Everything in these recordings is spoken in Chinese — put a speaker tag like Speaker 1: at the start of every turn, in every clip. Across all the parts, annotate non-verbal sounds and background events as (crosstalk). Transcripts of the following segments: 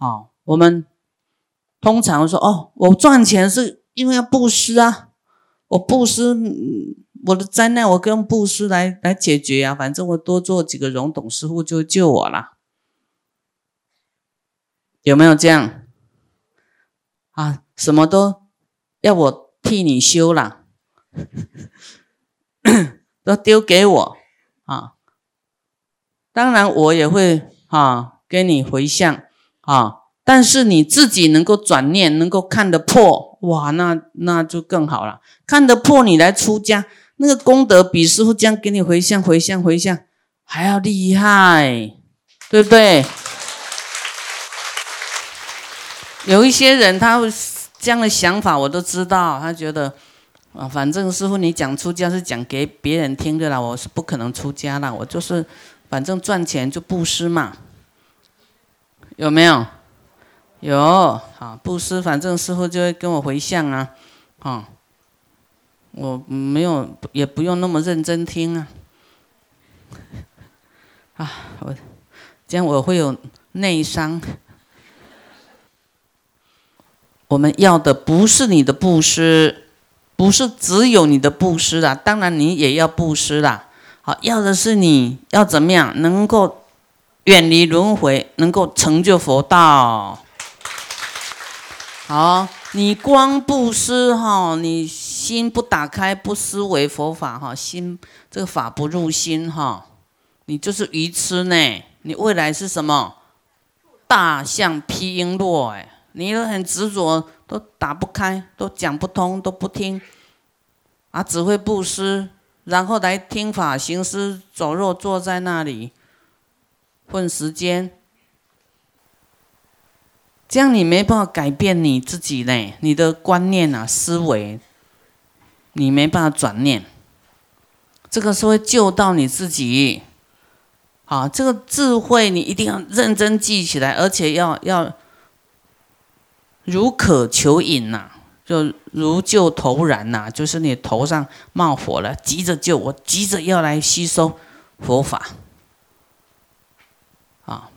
Speaker 1: 哦，我们通常说哦，我赚钱是因为要布施啊，我布施我的灾难，我跟布施来来解决啊，反正我多做几个容董师傅就救我了，有没有这样？啊，什么都要我替你修了，(laughs) 都丢给我啊，当然我也会啊。给你回向啊，但是你自己能够转念，能够看得破，哇，那那就更好了。看得破，你来出家，那个功德比师傅这样给你回向、回向、回向还要厉害，对不对？有一些人他这样的想法，我都知道，他觉得啊，反正师傅你讲出家是讲给别人听的啦，我是不可能出家啦，我就是反正赚钱就布施嘛。有没有？有好布施，反正师傅就会跟我回向啊，啊，我没有也不用那么认真听啊，(laughs) 啊，我这样我会有内伤。我们要的不是你的布施，不是只有你的布施啦，当然你也要布施啦。好，要的是你要怎么样能够。远离轮回，能够成就佛道。好，你光布施哈，你心不打开，不思维佛法哈，心这个法不入心哈，你就是愚痴呢。你未来是什么？大象披璎珞哎，你都很执着，都打不开，都讲不通，都不听，啊，只会布施，然后来听法行施走肉，坐在那里。混时间，这样你没办法改变你自己呢，你的观念啊、思维，你没办法转念。这个是会救到你自己。好，这个智慧你一定要认真记起来，而且要要如渴求饮呐，就如救头燃呐，就是你头上冒火了，急着救我，急着要来吸收佛法。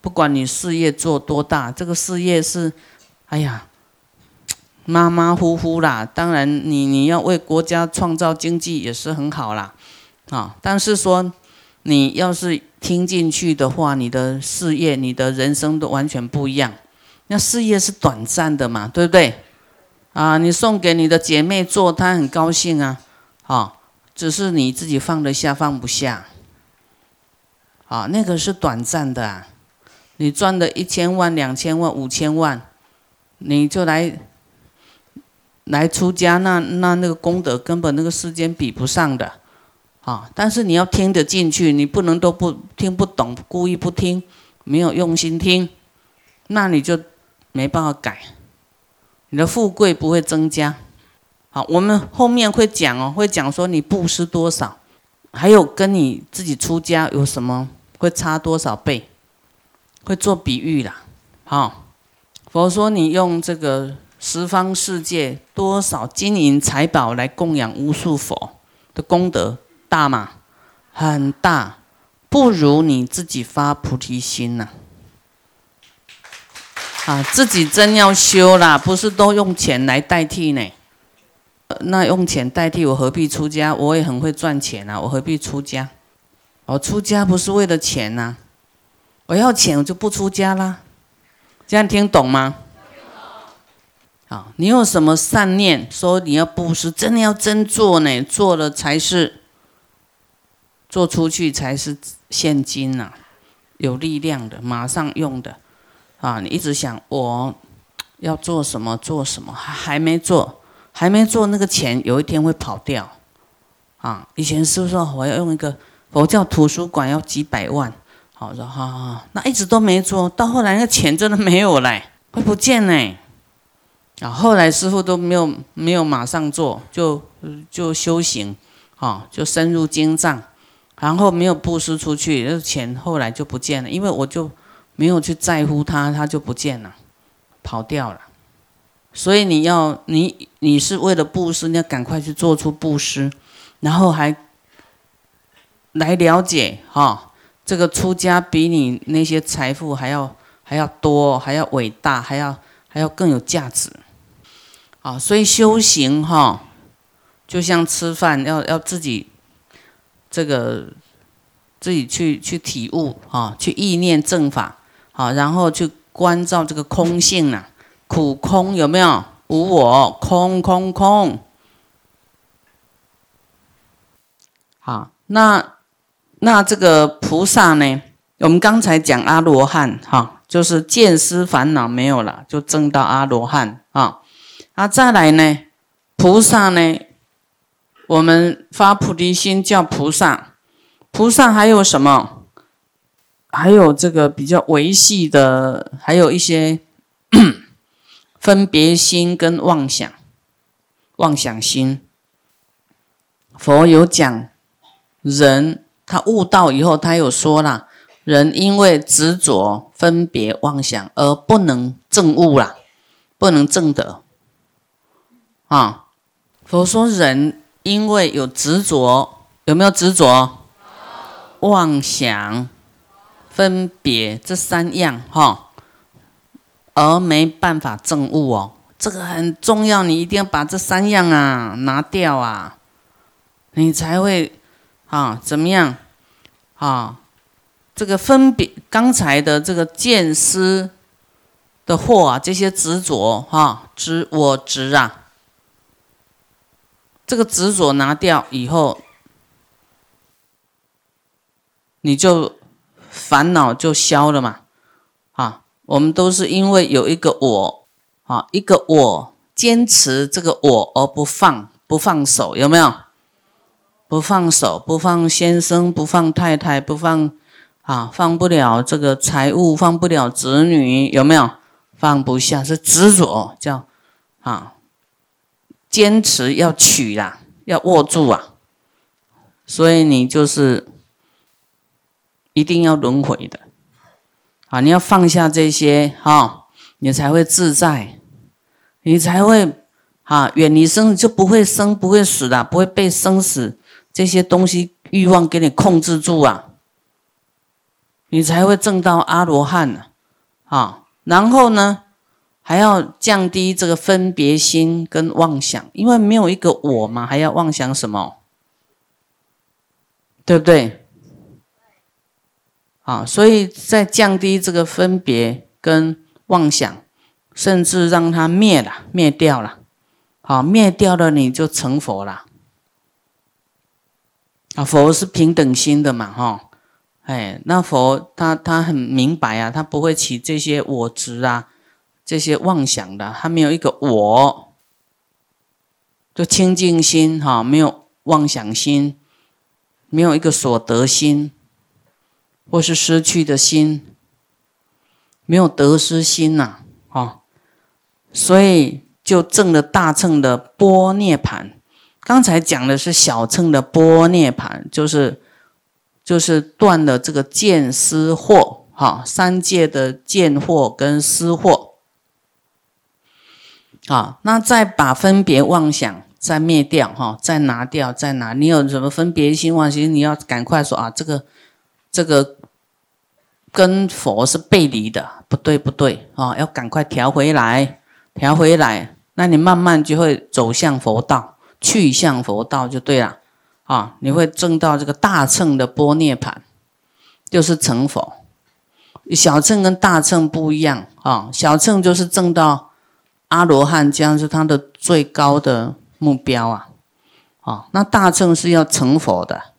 Speaker 1: 不管你事业做多大，这个事业是，哎呀，马马虎虎啦。当然，你你要为国家创造经济也是很好啦，啊。但是说，你要是听进去的话，你的事业、你的人生都完全不一样。那事业是短暂的嘛，对不对？啊，你送给你的姐妹做，她很高兴啊，啊，只是你自己放得下放不下，啊，那个是短暂的啊。你赚的一千万、两千万、五千万，你就来来出家，那那那个功德根本那个世间比不上的，啊！但是你要听得进去，你不能都不听不懂，故意不听，没有用心听，那你就没办法改，你的富贵不会增加。好，我们后面会讲哦，会讲说你布施多少，还有跟你自己出家有什么会差多少倍。会做比喻啦，好，佛说你用这个十方世界多少金银财宝来供养无数佛的功德大吗？很大，不如你自己发菩提心呐。啊，自己真要修啦，不是都用钱来代替呢？那用钱代替我何必出家？我也很会赚钱啊，我何必出家？我出家不是为了钱呐。我要钱，我就不出家啦。这样听懂吗？好，你有什么善念，说你要布施，真的要真做呢？做了才是做出去才是现金呐，有力量的，马上用的。啊，你一直想我要做什么做什么，还没做，还没做，那个钱有一天会跑掉。啊，以前是不是我要用一个佛教图书馆要几百万？好说好好，那一直都没做到，后来那个钱真的没有嘞，会不见呢。啊，后来师傅都没有没有马上做，就就修行，啊，就深入经藏，然后没有布施出去，那钱后来就不见了，因为我就没有去在乎它，它就不见了，跑掉了。所以你要你你是为了布施，你要赶快去做出布施，然后还来了解哈。这个出家比你那些财富还要还要多，还要伟大，还要还要更有价值。啊，所以修行哈，就像吃饭，要要自己这个自己去去体悟啊，去意念正法，好，然后去关照这个空性啊，苦空有没有？无我，空空空。好，那那这个菩萨呢？我们刚才讲阿罗汉哈，就是见思烦恼没有了，就证到阿罗汉啊。啊，再来呢，菩萨呢，我们发菩提心叫菩萨。菩萨还有什么？还有这个比较维系的，还有一些 (coughs) 分别心跟妄想，妄想心。佛有讲，人他悟道以后，他有说了，人因为执着、分别、妄想而不能正悟了，不能正得。啊，佛说人因为有执着，有没有执着？妄想、分别这三样哈，而没办法证悟哦。这个很重要，你一定要把这三样啊拿掉啊，你才会啊怎么样啊？这个分别刚才的这个见思的惑啊，这些执着哈，执我执啊。这个执着拿掉以后，你就烦恼就消了嘛。啊，我们都是因为有一个我，啊，一个我坚持这个我而不放，不放手，有没有？不放手，不放先生，不放太太，不放啊，放不了这个财物，放不了子女，有没有？放不下是执着，叫啊。坚持要取啦，要握住啊，所以你就是一定要轮回的啊！你要放下这些哈，你才会自在，你才会啊远离生，就不会生，不会死的，不会被生死这些东西欲望给你控制住啊！你才会证到阿罗汉呢啊！然后呢？还要降低这个分别心跟妄想，因为没有一个我嘛，还要妄想什么？对不对？啊，所以在降低这个分别跟妄想，甚至让它灭了、灭掉了，好，灭掉了你就成佛了。啊，佛是平等心的嘛，哈，哎，那佛他他很明白啊，他不会起这些我执啊。这些妄想的，他没有一个我，就清净心哈，没有妄想心，没有一个所得心，或是失去的心，没有得失心呐，哈，所以就证了大乘的波涅盘。刚才讲的是小乘的波涅盘，就是就是断了这个见思惑，哈，三界的见惑跟思惑。好，那再把分别妄想再灭掉，哈，再拿掉，再拿。你有什么分别心妄想，你要赶快说啊，这个这个跟佛是背离的，不对不对啊，要赶快调回来，调回来。那你慢慢就会走向佛道，去向佛道就对了啊。你会证到这个大乘的波涅盘，就是成佛。小乘跟大乘不一样啊，小乘就是证到。阿罗汉将是他的最高的目标啊！啊，那大乘是要成佛的。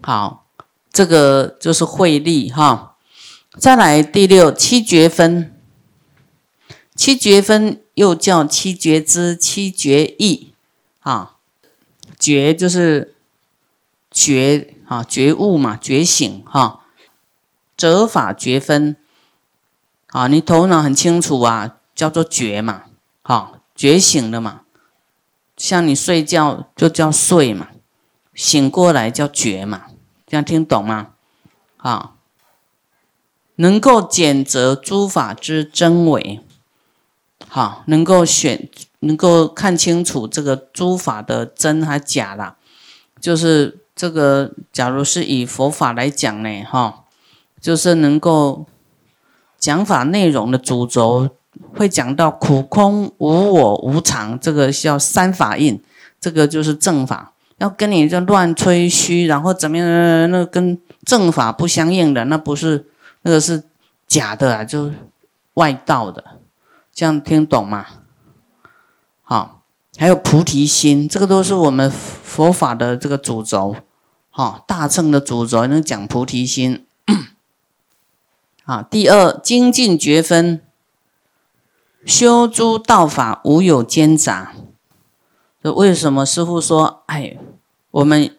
Speaker 1: 好，这个就是慧力哈。再来第六七觉分，七觉分又叫七觉知、七觉意啊。觉就是觉啊，觉悟嘛，觉醒哈。折法觉分。啊，你头脑很清楚啊，叫做觉嘛，好觉醒了嘛。像你睡觉就叫睡嘛，醒过来叫觉嘛，这样听懂吗？啊，能够检择诸法之真伪，好，能够选，能够看清楚这个诸法的真还假啦。就是这个，假如是以佛法来讲呢，哈。就是能够讲法内容的主轴，会讲到苦空无我无常，这个叫三法印，这个就是正法。要跟你这乱吹嘘，然后怎么样？那跟正法不相应的，那不是那个是假的啊，就外道的。这样听懂吗？好，还有菩提心，这个都是我们佛法的这个主轴。好，大乘的主轴能讲菩提心。(clears throat) 啊，第二精进觉分，修诸道法无有间杂。这为什么师傅说？哎，我们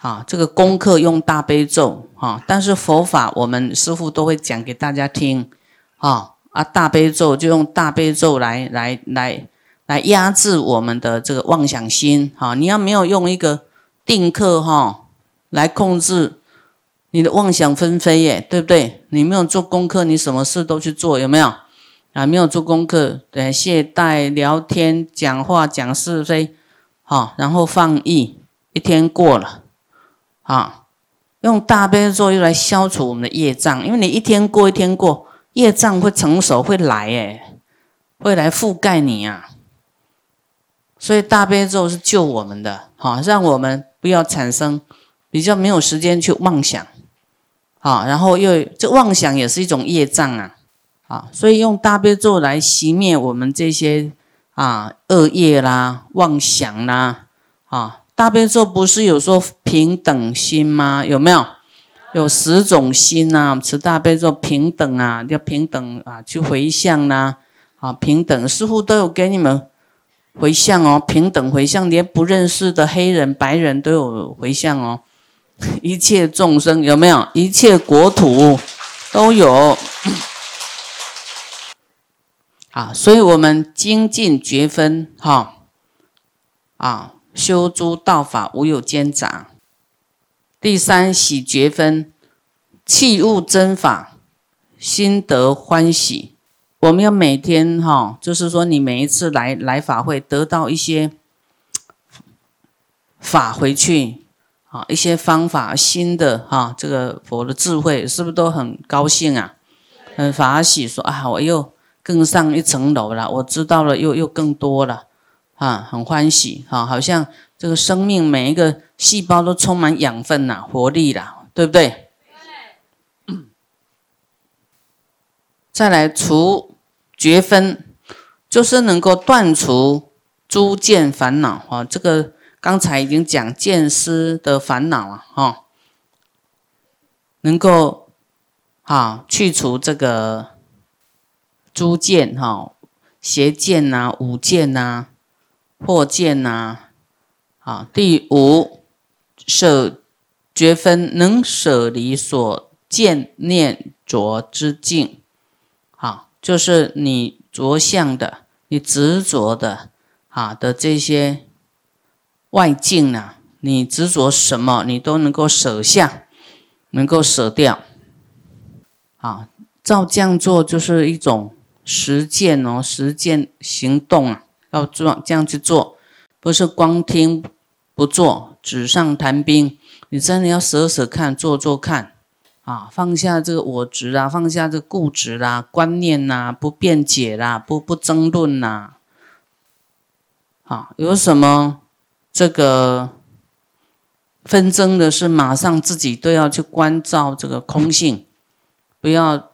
Speaker 1: 啊，这个功课用大悲咒啊，但是佛法我们师傅都会讲给大家听啊啊，大悲咒就用大悲咒来来来来压制我们的这个妄想心啊。你要没有用一个定课哈来控制。你的妄想纷飞耶，对不对？你没有做功课，你什么事都去做，有没有？啊，没有做功课，对，懈怠、聊天、讲话、讲是非，好，然后放逸，一天过了，啊，用大悲咒又来消除我们的业障，因为你一天过一天过，业障会成熟，会来诶，会来覆盖你啊。所以大悲咒是救我们的，好，让我们不要产生比较没有时间去妄想。好，然后又这妄想也是一种业障啊，啊，所以用大悲咒来熄灭我们这些啊恶业啦、妄想啦，啊，大悲咒不是有说平等心吗？有没有？有十种心呐，持大悲咒平等啊，要平等啊，去回向啦，啊，平等，似乎都有给你们回向哦，平等回向，连不认识的黑人、白人都有回向哦。(laughs) 一切众生有没有？一切国土都有 (coughs) 啊！所以，我们精进觉分哈啊，修诸道法无有间杂。第三喜觉分，器物真法，心得欢喜。我们要每天哈，就是说，你每一次来来法会，得到一些法回去。啊，一些方法新的哈，这个佛的智慧是不是都很高兴啊？很法喜，说啊，我又更上一层楼了，我知道了，又又更多了，啊，很欢喜啊，好像这个生命每一个细胞都充满养分呐，活力啦，对不对？再来除绝分，就是能够断除诸见烦恼啊，这个。刚才已经讲见思的烦恼啊，哈，能够啊去除这个诸见哈邪见呐、五见呐、破见呐，啊，第五舍绝分能舍离所见念着之境，啊，就是你着相的、你执着的啊的这些。外境呢？你执着什么，你都能够舍下，能够舍掉。啊，照这样做就是一种实践哦，实践行动啊，要做这样去做，不是光听不做，纸上谈兵。你真的要舍舍看，做做看，啊，放下这个我执啊，放下这个固执啦、观念呐，不辩解啦，不不争论呐，啊，有什么？这个纷争的是马上自己都要去关照这个空性，不要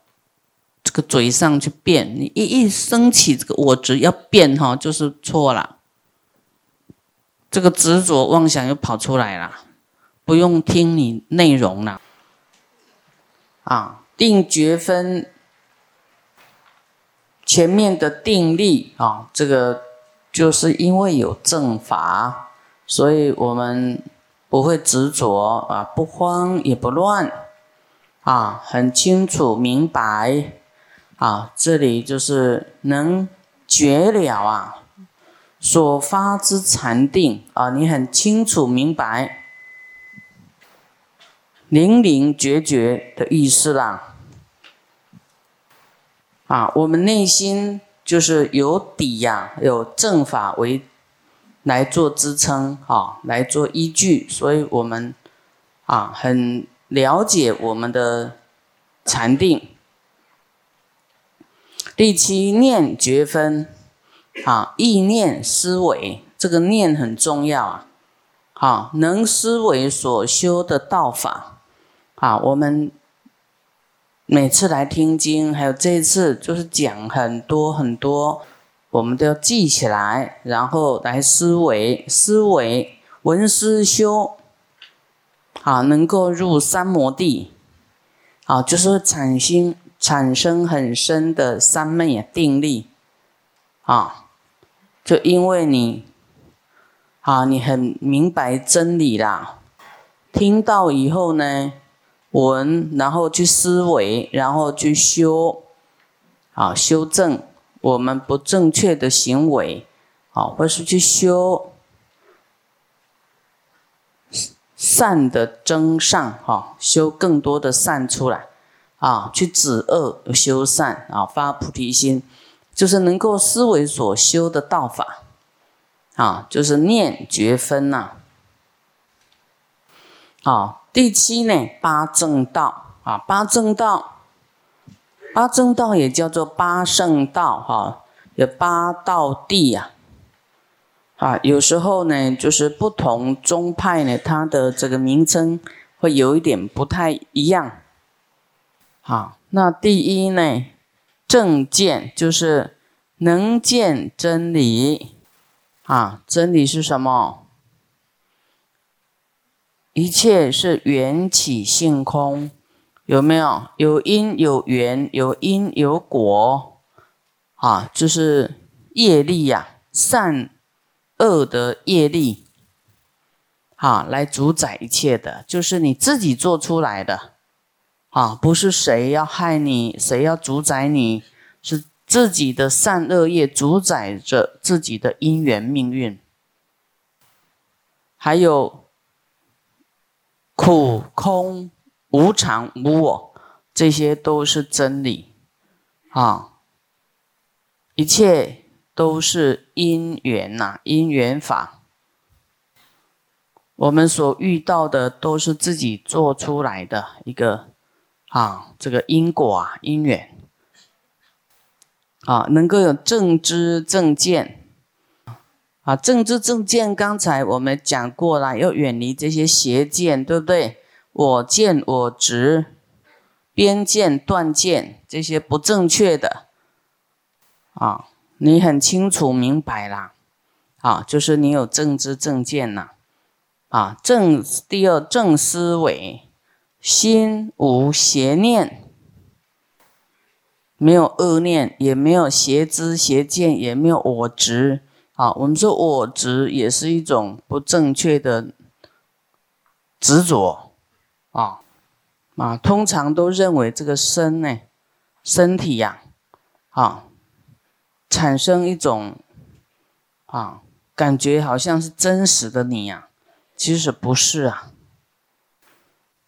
Speaker 1: 这个嘴上去变。你一一升起这个我执要变哈，就是错了。这个执着妄想又跑出来了，不用听你内容了。啊，定觉分前面的定力啊，这个就是因为有正法。所以我们不会执着啊，不慌也不乱，啊，很清楚明白，啊，这里就是能觉了啊，所发之禅定啊，你很清楚明白，灵灵觉觉的意思啦，啊，我们内心就是有底呀，有正法为。来做支撑啊，来做依据，所以我们啊很了解我们的禅定。第七念觉分，啊，意念思维，这个念很重要啊，好，能思维所修的道法，啊，我们每次来听经，还有这一次就是讲很多很多，我们都要记起来，然后来思维，思维闻思修，啊，能够入三摩地，啊，就是产生。产生很深的三昧定力，啊，就因为你，啊，你很明白真理啦，听到以后呢，闻，然后去思维，然后去修，啊，修正我们不正确的行为，啊，或是去修善的增上，哈，修更多的善出来。啊，去止恶修善啊，发菩提心，就是能够思维所修的道法啊，就是念觉分呐。好，第七呢，八正道啊，八正道，八正道也叫做八圣道哈，有八道地呀。啊，有时候呢，就是不同宗派呢，它的这个名称会有一点不太一样。好，那第一呢，正见就是能见真理啊。真理是什么？一切是缘起性空，有没有？有因有缘，有因有果啊，就是业力呀，善恶的业力啊，来主宰一切的，就是你自己做出来的。啊，不是谁要害你，谁要主宰你，是自己的善恶业主宰着自己的因缘命运。还有苦空无常无我，这些都是真理。啊，一切都是因缘呐，因缘法。我们所遇到的都是自己做出来的一个。啊，这个因果啊，因缘。啊，能够有正知正见。啊，正知正见，刚才我们讲过了，要远离这些邪见，对不对？我见我执、边见断见这些不正确的。啊，你很清楚明白啦，啊，就是你有正知正见呐，啊，正第二正思维。心无邪念，没有恶念，也没有邪知邪见，也没有我执。啊，我们说我执也是一种不正确的执着。啊啊，通常都认为这个身呢，身体呀，啊，产生一种啊感觉，好像是真实的你呀，其实不是啊。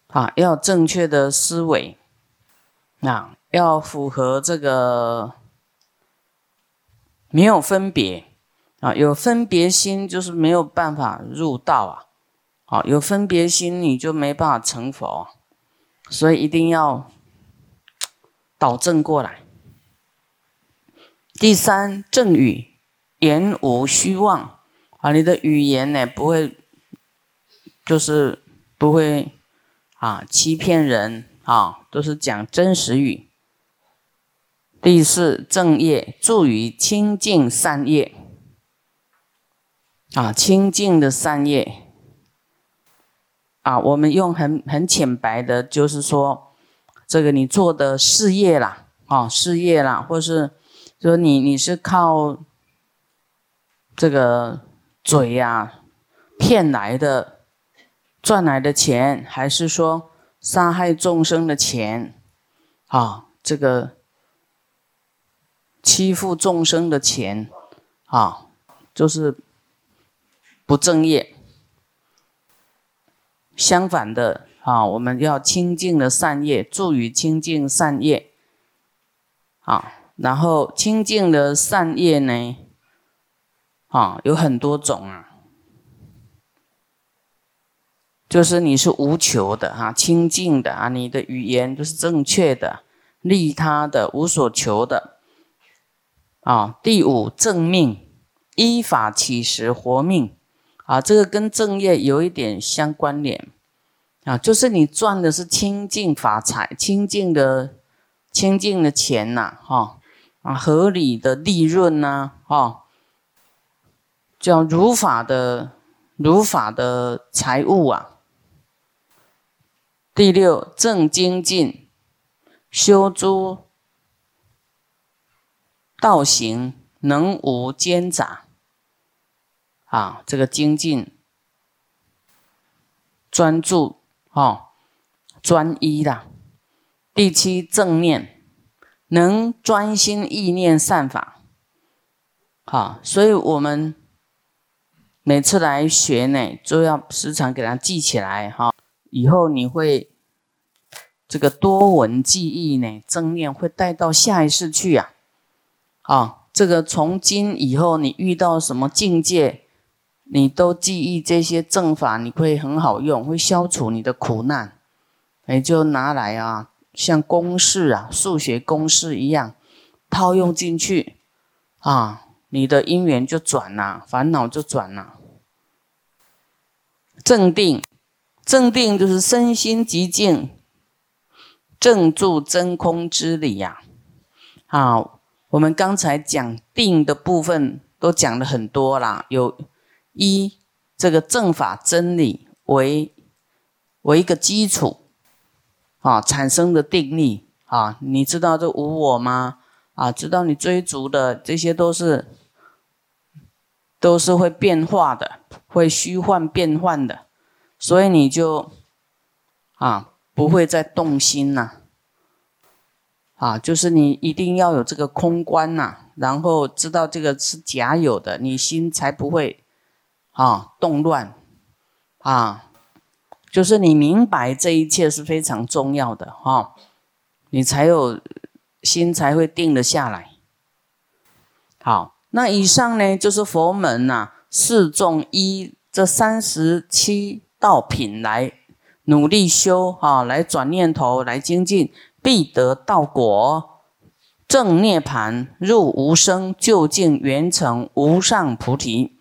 Speaker 1: 啊，要正确的思维，啊，要符合这个没有分别啊，有分别心就是没有办法入道啊，好，有分别心你就没办法成佛，所以一定要导正过来。第三，正语言无虚妄啊，你的语言呢不会，就是不会。啊，欺骗人啊，都是讲真实语。第四正业助于清净善业啊，清净的善业啊，我们用很很浅白的，就是说，这个你做的事业啦，啊，事业啦，或是说你你是靠这个嘴呀骗来的。赚来的钱，还是说杀害众生的钱，啊，这个欺负众生的钱，啊，就是不正业。相反的，啊，我们要清净的善业，助于清净善业，啊，然后清净的善业呢，啊，有很多种啊。就是你是无求的啊，清净的啊，你的语言都是正确的，利他的，无所求的。啊，第五正命，依法起时活命。啊，这个跟正业有一点相关联。啊，就是你赚的是清净法财，清净的清净的钱呐，哈啊，合理的利润呐，哈，叫如法的如法的财物啊。第六正精进，修诸道行，能无间杂。啊，这个精进专注。哦，专一啦。第七正念，能专心意念善法。好，所以我们每次来学呢，就要时常给它记起来哈。以后你会这个多闻记忆呢，正念会带到下一世去呀。啊，这个从今以后你遇到什么境界？你都记忆这些正法，你会很好用，会消除你的苦难。你就拿来啊，像公式啊，数学公式一样套用进去啊，你的因缘就转了，烦恼就转了。正定，正定就是身心极静，正住真空之理呀。好，我们刚才讲定的部分都讲了很多啦，有。一这个正法真理为为一个基础啊，产生的定力啊，你知道这无我吗？啊，知道你追逐的这些都是都是会变化的，会虚幻变幻的，所以你就啊不会再动心呐，啊，就是你一定要有这个空观呐，然后知道这个是假有的，你心才不会。啊，动乱，啊，就是你明白这一切是非常重要的哈，你才有心才会定得下来。好，那以上呢就是佛门呐，四众一这三十七道品来努力修啊，来转念头，来精进，必得道果，正涅盘，入无生，究竟圆成无上菩提。